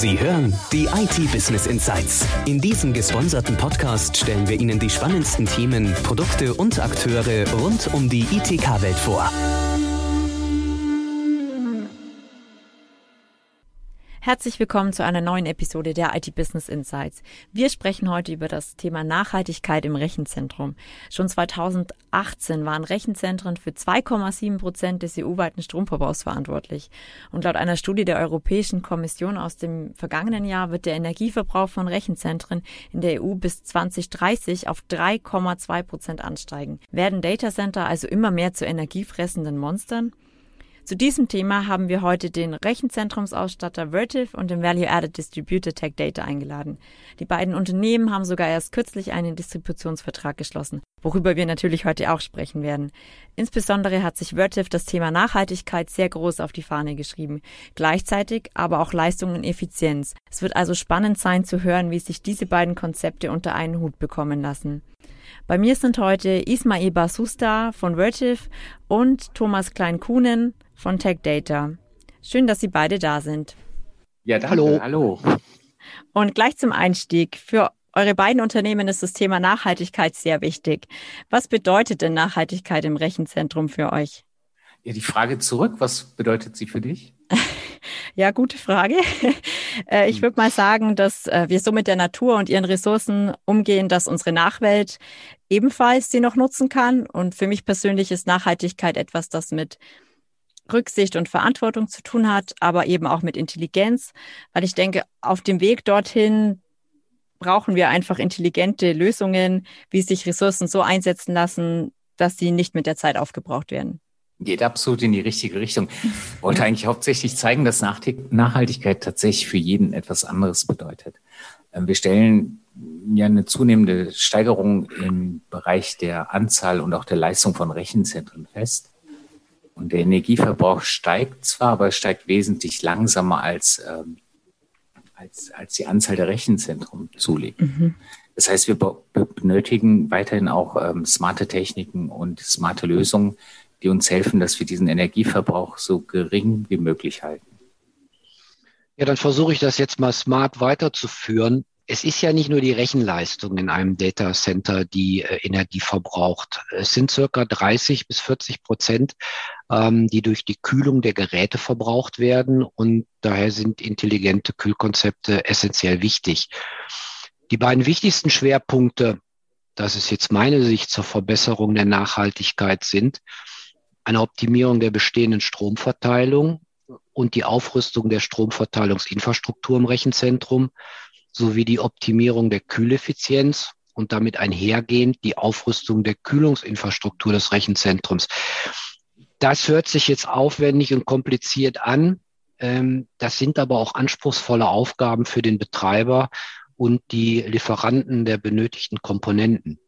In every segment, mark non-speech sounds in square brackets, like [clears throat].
Sie hören die IT Business Insights. In diesem gesponserten Podcast stellen wir Ihnen die spannendsten Themen, Produkte und Akteure rund um die ITK-Welt vor. Herzlich willkommen zu einer neuen Episode der IT Business Insights. Wir sprechen heute über das Thema Nachhaltigkeit im Rechenzentrum. Schon 2018 waren Rechenzentren für 2,7 Prozent des EU-weiten Stromverbrauchs verantwortlich. Und laut einer Studie der Europäischen Kommission aus dem vergangenen Jahr wird der Energieverbrauch von Rechenzentren in der EU bis 2030 auf 3,2 Prozent ansteigen. Werden Datacenter also immer mehr zu energiefressenden Monstern? Zu diesem Thema haben wir heute den Rechenzentrumsausstatter Vertiv und den Value-Added Distributor Tech Data eingeladen. Die beiden Unternehmen haben sogar erst kürzlich einen Distributionsvertrag geschlossen, worüber wir natürlich heute auch sprechen werden. Insbesondere hat sich Vertiv das Thema Nachhaltigkeit sehr groß auf die Fahne geschrieben, gleichzeitig aber auch Leistung und Effizienz. Es wird also spannend sein zu hören, wie sich diese beiden Konzepte unter einen Hut bekommen lassen. Bei mir sind heute Ismail Basusta von Vertiv und Thomas Klein-Kuhnen von Tech Data. Schön, dass Sie beide da sind. Ja, danke. Hallo. Hallo. Und gleich zum Einstieg. Für eure beiden Unternehmen ist das Thema Nachhaltigkeit sehr wichtig. Was bedeutet denn Nachhaltigkeit im Rechenzentrum für euch? Ja, die Frage zurück, was bedeutet sie für dich? [laughs] ja, gute Frage. [laughs] Äh, ich hm. würde mal sagen, dass äh, wir so mit der Natur und ihren Ressourcen umgehen, dass unsere Nachwelt ebenfalls sie noch nutzen kann. Und für mich persönlich ist Nachhaltigkeit etwas, das mit Rücksicht und Verantwortung zu tun hat, aber eben auch mit Intelligenz, weil ich denke, auf dem Weg dorthin brauchen wir einfach intelligente Lösungen, wie sich Ressourcen so einsetzen lassen, dass sie nicht mit der Zeit aufgebraucht werden. Geht absolut in die richtige Richtung. Ich wollte [laughs] eigentlich hauptsächlich zeigen, dass Nachhaltigkeit tatsächlich für jeden etwas anderes bedeutet. Ähm, wir stellen ja eine zunehmende Steigerung im Bereich der Anzahl und auch der Leistung von Rechenzentren fest. Und der Energieverbrauch steigt zwar, aber es steigt wesentlich langsamer als, ähm, als, als die Anzahl der Rechenzentren zulegt. Mhm. Das heißt, wir benötigen weiterhin auch ähm, smarte Techniken und smarte Lösungen, die uns helfen, dass wir diesen Energieverbrauch so gering wie möglich halten. Ja, dann versuche ich das jetzt mal smart weiterzuführen es ist ja nicht nur die Rechenleistung in einem Data Center, die äh, Energie verbraucht. Es sind circa 30 bis 40 Prozent, ähm, die durch die Kühlung der Geräte verbraucht werden. Und daher sind intelligente Kühlkonzepte essentiell wichtig. Die beiden wichtigsten Schwerpunkte, das ist jetzt meine Sicht zur Verbesserung der Nachhaltigkeit, sind eine Optimierung der bestehenden Stromverteilung und die Aufrüstung der Stromverteilungsinfrastruktur im Rechenzentrum sowie die Optimierung der Kühleffizienz und damit einhergehend die Aufrüstung der Kühlungsinfrastruktur des Rechenzentrums. Das hört sich jetzt aufwendig und kompliziert an. Ähm, das sind aber auch anspruchsvolle Aufgaben für den Betreiber und die Lieferanten der benötigten Komponenten.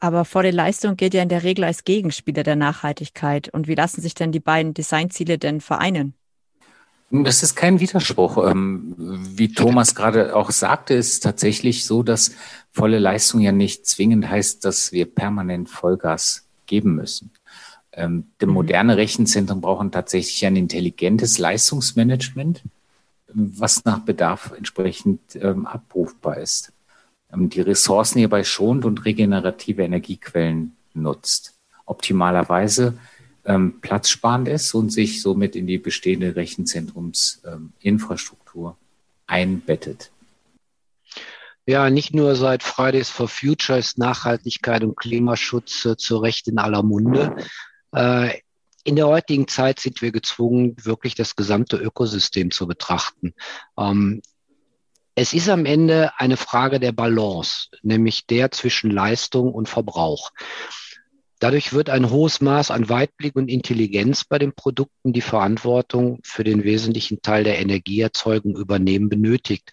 Aber vor der Leistung gilt ja in der Regel als Gegenspieler der Nachhaltigkeit. Und wie lassen sich denn die beiden Designziele denn vereinen? Das ist kein Widerspruch. Ähm, wie Thomas gerade auch sagte, ist tatsächlich so, dass volle Leistung ja nicht zwingend heißt, dass wir permanent Vollgas geben müssen. Ähm, denn mhm. moderne Rechenzentren brauchen tatsächlich ein intelligentes Leistungsmanagement, was nach Bedarf entsprechend ähm, abrufbar ist. Die Ressourcen hierbei schont und regenerative Energiequellen nutzt. Optimalerweise ähm, platzsparend ist und sich somit in die bestehende Rechenzentrumsinfrastruktur einbettet. Ja, nicht nur seit Fridays for Future ist Nachhaltigkeit und Klimaschutz äh, zu Recht in aller Munde. Äh, in der heutigen Zeit sind wir gezwungen, wirklich das gesamte Ökosystem zu betrachten. Ähm, es ist am Ende eine Frage der Balance, nämlich der zwischen Leistung und Verbrauch. Dadurch wird ein hohes Maß an Weitblick und Intelligenz bei den Produkten, die Verantwortung für den wesentlichen Teil der Energieerzeugung übernehmen, benötigt.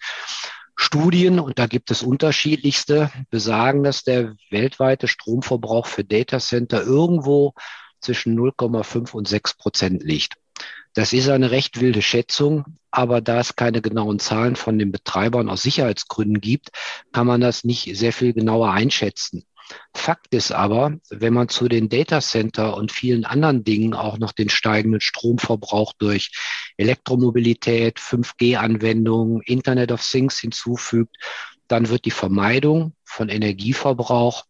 Studien, und da gibt es unterschiedlichste, besagen, dass der weltweite Stromverbrauch für Datacenter irgendwo zwischen 0,5 und 6 Prozent liegt. Das ist eine recht wilde Schätzung, aber da es keine genauen Zahlen von den Betreibern aus Sicherheitsgründen gibt, kann man das nicht sehr viel genauer einschätzen. Fakt ist aber, wenn man zu den Datacenter und vielen anderen Dingen auch noch den steigenden Stromverbrauch durch Elektromobilität, 5G-Anwendungen, Internet of Things hinzufügt, dann wird die Vermeidung von Energieverbrauch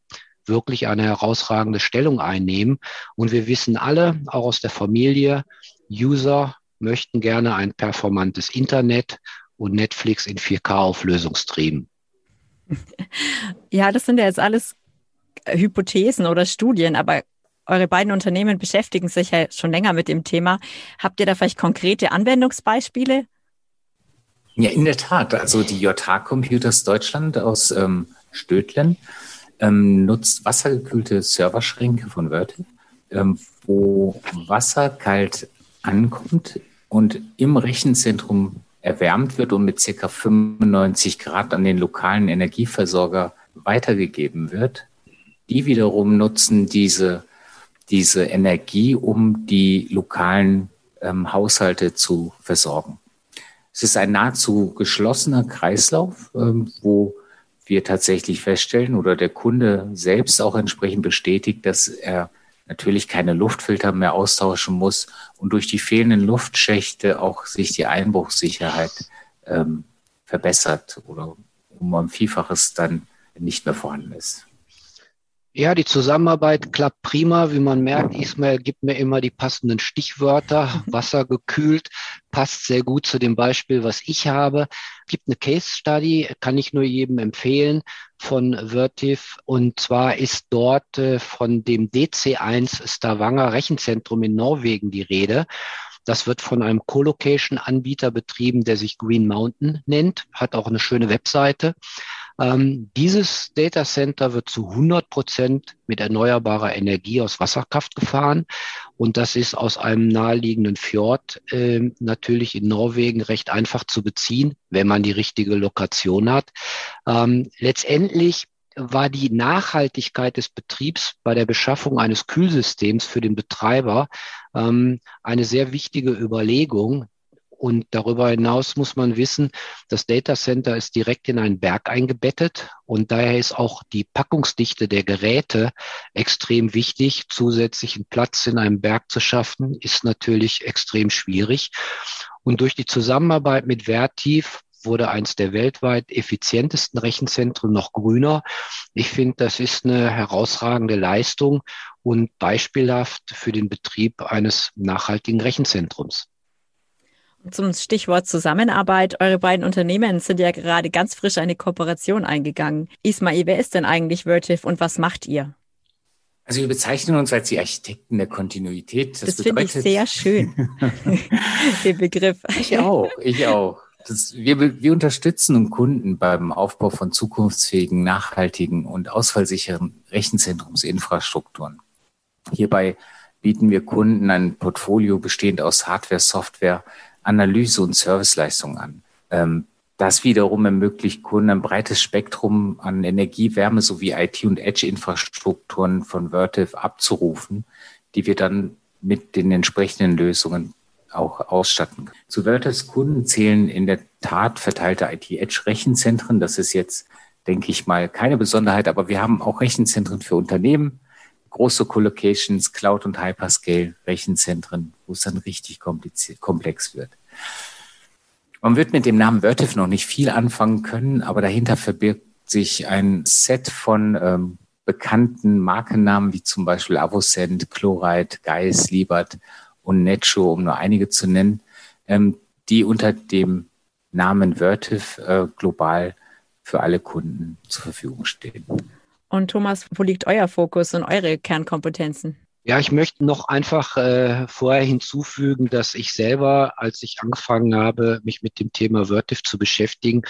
wirklich eine herausragende Stellung einnehmen. Und wir wissen alle, auch aus der Familie, User möchten gerne ein performantes Internet und Netflix in 4K-Auflösung streamen. [laughs] Ja, das sind ja jetzt alles Hypothesen oder Studien, aber eure beiden Unternehmen beschäftigen sich ja schon länger mit dem Thema. Habt ihr da vielleicht konkrete Anwendungsbeispiele? Ja, in der Tat. Also die JH Computers Deutschland aus ähm, Stödlen ähm, nutzt wassergekühlte Serverschränke von Wörtel, ähm, wo Wasser kalt ankommt und im Rechenzentrum erwärmt wird und mit circa 95 Grad an den lokalen Energieversorger weitergegeben wird. Die wiederum nutzen diese, diese Energie, um die lokalen ähm, Haushalte zu versorgen. Es ist ein nahezu geschlossener Kreislauf, ähm, wo wir tatsächlich feststellen oder der Kunde selbst auch entsprechend bestätigt, dass er natürlich keine Luftfilter mehr austauschen muss und durch die fehlenden Luftschächte auch sich die Einbruchssicherheit ähm, verbessert oder um ein Vielfaches dann nicht mehr vorhanden ist. Ja, die Zusammenarbeit klappt prima. Wie man merkt, Ismail gibt mir immer die passenden Stichwörter. Wasser gekühlt passt sehr gut zu dem Beispiel, was ich habe. Es gibt eine Case Study, kann ich nur jedem empfehlen von Vertiv. Und zwar ist dort äh, von dem DC1 Stavanger Rechenzentrum in Norwegen die Rede. Das wird von einem Colocation-Anbieter betrieben, der sich Green Mountain nennt, hat auch eine schöne Webseite. Ähm, dieses Data Center wird zu 100 Prozent mit erneuerbarer Energie aus Wasserkraft gefahren. Und das ist aus einem naheliegenden Fjord äh, natürlich in Norwegen recht einfach zu beziehen, wenn man die richtige Lokation hat. Ähm, letztendlich war die Nachhaltigkeit des Betriebs bei der Beschaffung eines Kühlsystems für den Betreiber ähm, eine sehr wichtige Überlegung, und darüber hinaus muss man wissen, das Data Center ist direkt in einen Berg eingebettet und daher ist auch die Packungsdichte der Geräte extrem wichtig. Zusätzlichen Platz in einem Berg zu schaffen, ist natürlich extrem schwierig. Und durch die Zusammenarbeit mit Vertiv wurde eins der weltweit effizientesten Rechenzentren noch grüner. Ich finde, das ist eine herausragende Leistung und beispielhaft für den Betrieb eines nachhaltigen Rechenzentrums zum Stichwort Zusammenarbeit. Eure beiden Unternehmen sind ja gerade ganz frisch eine Kooperation eingegangen. Ismail, wer ist denn eigentlich Vertiv und was macht ihr? Also wir bezeichnen uns als die Architekten der Kontinuität. Das, das finde ich sehr schön, [laughs] den Begriff. Ich auch, ich auch. Das, wir, wir unterstützen Kunden beim Aufbau von zukunftsfähigen, nachhaltigen und ausfallsicheren Rechenzentrumsinfrastrukturen. Hierbei bieten wir Kunden ein Portfolio bestehend aus Hardware, Software, Analyse- und Serviceleistungen an. Ähm, das wiederum ermöglicht Kunden ein breites Spektrum an Energie, Wärme sowie IT- und Edge-Infrastrukturen von Vertiv abzurufen, die wir dann mit den entsprechenden Lösungen auch ausstatten. Zu Vertivs Kunden zählen in der Tat verteilte IT-Edge-Rechenzentren. Das ist jetzt, denke ich mal, keine Besonderheit, aber wir haben auch Rechenzentren für Unternehmen, große Collocations, Cloud- und Hyperscale-Rechenzentren, wo es dann richtig komplex wird. Man wird mit dem Namen Vertiv noch nicht viel anfangen können, aber dahinter verbirgt sich ein Set von ähm, bekannten Markennamen wie zum Beispiel Avocent, Chloride, Geis, Liebert und Necho, um nur einige zu nennen, ähm, die unter dem Namen Vertiv äh, global für alle Kunden zur Verfügung stehen. Und Thomas, wo liegt euer Fokus und eure Kernkompetenzen? Ja, ich möchte noch einfach äh, vorher hinzufügen, dass ich selber, als ich angefangen habe, mich mit dem Thema Vertiv zu beschäftigen,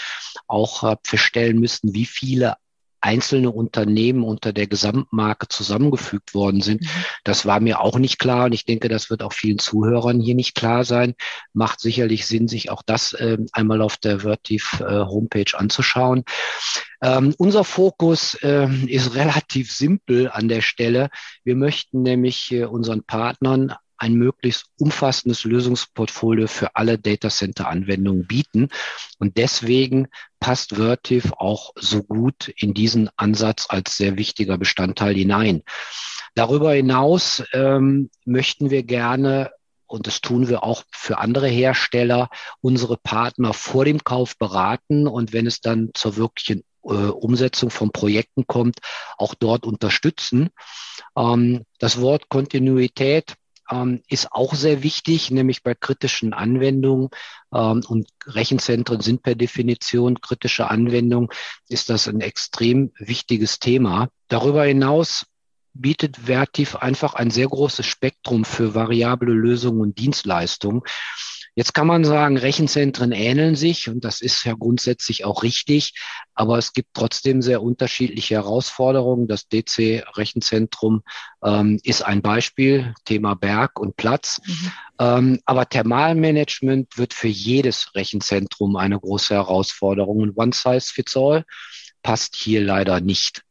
auch habe feststellen müssen, wie viele einzelne Unternehmen unter der Gesamtmarke zusammengefügt worden sind. Mhm. Das war mir auch nicht klar und ich denke, das wird auch vielen Zuhörern hier nicht klar sein. Macht sicherlich Sinn, sich auch das äh, einmal auf der Vertiv äh, Homepage anzuschauen. Ähm, unser Fokus äh, ist [laughs] relativ simpel an der Stelle. Wir möchten nämlich unseren Partnern ein möglichst umfassendes Lösungsportfolio für alle Data Center Anwendungen bieten. Und deswegen passt Vertiv auch so gut in diesen Ansatz als sehr wichtiger Bestandteil hinein. Darüber hinaus ähm, möchten wir gerne und das tun wir auch für andere Hersteller, unsere Partner vor dem Kauf beraten und wenn es dann zur wirklichen äh, Umsetzung von Projekten kommt, auch dort unterstützen. Ähm, das Wort Kontinuität ähm, ist auch sehr wichtig, nämlich bei kritischen Anwendungen ähm, und Rechenzentren sind per Definition kritische Anwendungen, ist das ein extrem wichtiges Thema. Darüber hinaus bietet Vertiv einfach ein sehr großes Spektrum für variable Lösungen und Dienstleistungen. Jetzt kann man sagen, Rechenzentren ähneln sich und das ist ja grundsätzlich auch richtig, aber es gibt trotzdem sehr unterschiedliche Herausforderungen. Das DC-Rechenzentrum ähm, ist ein Beispiel, Thema Berg und Platz. Mhm. Ähm, aber Thermalmanagement wird für jedes Rechenzentrum eine große Herausforderung und One Size Fits All passt hier leider nicht.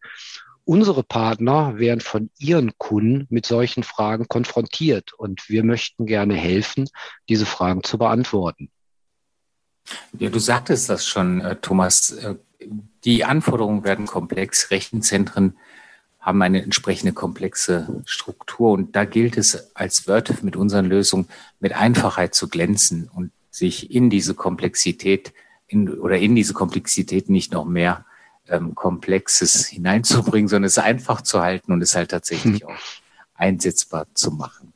Unsere Partner werden von ihren Kunden mit solchen Fragen konfrontiert und wir möchten gerne helfen, diese Fragen zu beantworten. Ja, du sagtest das schon, äh, Thomas. Äh, die Anforderungen werden komplex. Rechenzentren haben eine entsprechende komplexe Struktur und da gilt es als Word mit unseren Lösungen mit Einfachheit zu glänzen und sich in diese Komplexität in, oder in diese Komplexität nicht noch mehr ähm, Komplexes hineinzubringen, sondern es einfach zu halten und es halt tatsächlich hm. auch einsetzbar zu machen.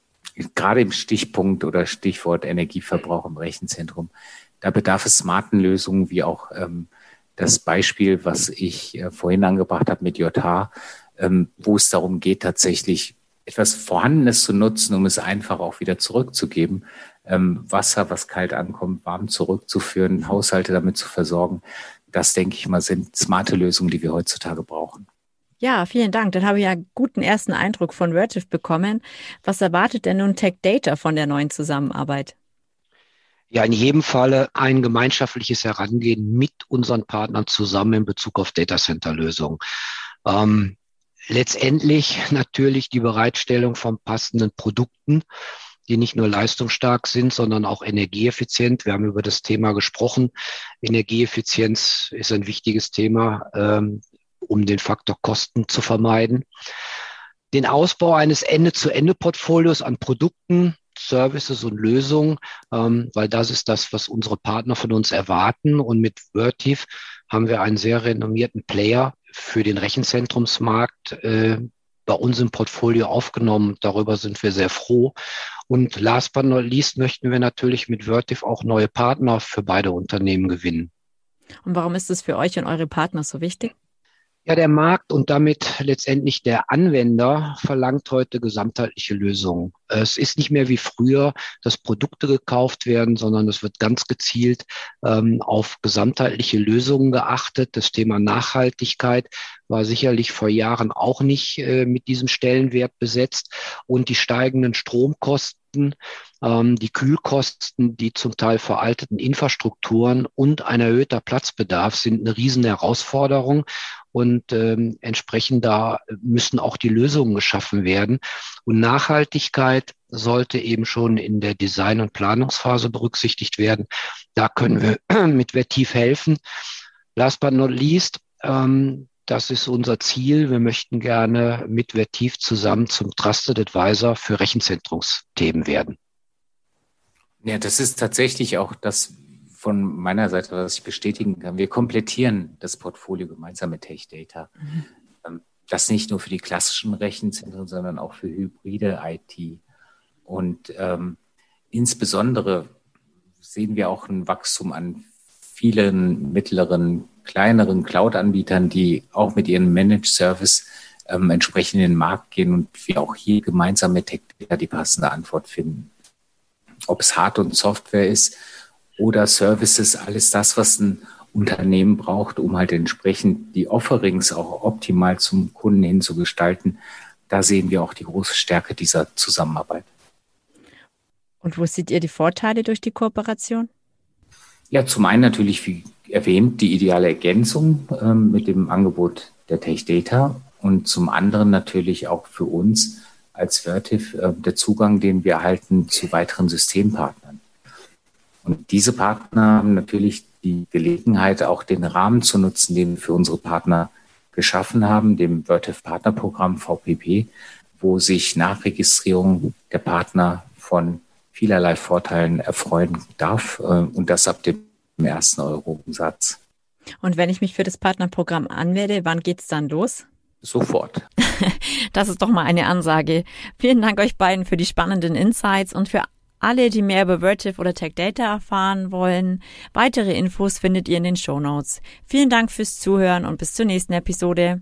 Gerade im Stichpunkt oder Stichwort Energieverbrauch im Rechenzentrum, da bedarf es smarten Lösungen, wie auch ähm, das Beispiel, was ich äh, vorhin angebracht habe mit JH, ähm, wo es darum geht, tatsächlich etwas Vorhandenes zu nutzen, um es einfach auch wieder zurückzugeben. Ähm, Wasser, was kalt ankommt, warm zurückzuführen, Haushalte damit zu versorgen das, denke ich mal, sind smarte Lösungen, die wir heutzutage brauchen. Ja, vielen Dank. Dann habe ich ja einen guten ersten Eindruck von Vertiv bekommen. Was erwartet denn nun Tech Data von der neuen Zusammenarbeit? Ja, in jedem Falle ein gemeinschaftliches Herangehen mit unseren Partnern zusammen in Bezug auf Data Center Lösungen. Ähm, letztendlich natürlich die Bereitstellung von passenden Produkten die nicht nur leistungsstark sind, sondern auch energieeffizient. Wir haben über das Thema gesprochen. Energieeffizienz ist ein wichtiges Thema, ähm, um den Faktor Kosten zu vermeiden. Den Ausbau eines Ende-zu-Ende-Portfolios an Produkten, Services und Lösungen, ähm, weil das ist das, was unsere Partner von uns erwarten. Und mit Vertiv haben wir einen sehr renommierten Player für den Rechenzentrumsmarkt äh, bei uns im Portfolio aufgenommen. Darüber sind wir sehr froh. Und last but not least möchten wir natürlich mit Vertiv auch neue Partner für beide Unternehmen gewinnen. Und warum ist es für euch und eure Partner so wichtig? Ja, der Markt und damit letztendlich der Anwender verlangt heute gesamtheitliche Lösungen. Es ist nicht mehr wie früher, dass Produkte gekauft werden, sondern es wird ganz gezielt ähm, auf gesamtheitliche Lösungen geachtet. Das Thema Nachhaltigkeit war sicherlich vor Jahren auch nicht äh, mit diesem Stellenwert besetzt und die steigenden Stromkosten ähm, die Kühlkosten, die zum Teil veralteten Infrastrukturen und ein erhöhter Platzbedarf sind eine riesen Herausforderung. Und ähm, entsprechend da müssen auch die Lösungen geschaffen werden. Und Nachhaltigkeit sollte eben schon in der Design- und Planungsphase berücksichtigt werden. Da können wir [clears throat] mit Vertiv helfen. Last but not least, ähm, das ist unser Ziel. Wir möchten gerne mit Vertiv zusammen zum Trusted Advisor für Rechenzentrumsthemen werden. Ja, das ist tatsächlich auch das von meiner Seite, was ich bestätigen kann. Wir komplettieren das Portfolio gemeinsam mit Tech Data. Mhm. Das nicht nur für die klassischen Rechenzentren, sondern auch für hybride IT. Und ähm, insbesondere sehen wir auch ein Wachstum an vielen mittleren kleineren Cloud-Anbietern, die auch mit ihrem Managed Service ähm, entsprechend in den Markt gehen und wir auch hier gemeinsam mit TechData die passende Antwort finden. Ob es Hard- und Software ist oder Services, alles das, was ein Unternehmen braucht, um halt entsprechend die Offerings auch optimal zum Kunden hin zu gestalten. Da sehen wir auch die große Stärke dieser Zusammenarbeit. Und wo seht ihr die Vorteile durch die Kooperation? Ja, zum einen natürlich, wie erwähnt, die ideale Ergänzung ähm, mit dem Angebot der Tech Data und zum anderen natürlich auch für uns als Vertiv äh, der Zugang, den wir erhalten zu weiteren Systempartnern. Und diese Partner haben natürlich die Gelegenheit, auch den Rahmen zu nutzen, den wir für unsere Partner geschaffen haben, dem Vertiv Partnerprogramm VPP, wo sich Nachregistrierung der Partner von vielerlei Vorteilen erfreuen darf äh, und das ab dem ersten Euro-Umsatz. Und wenn ich mich für das Partnerprogramm anmelde, wann geht's dann los? Sofort. [laughs] Das ist doch mal eine Ansage. Vielen Dank euch beiden für die spannenden Insights und für alle, die mehr über Vertiv oder Tech Data erfahren wollen. Weitere Infos findet ihr in den Show Notes. Vielen Dank fürs Zuhören und bis zur nächsten Episode.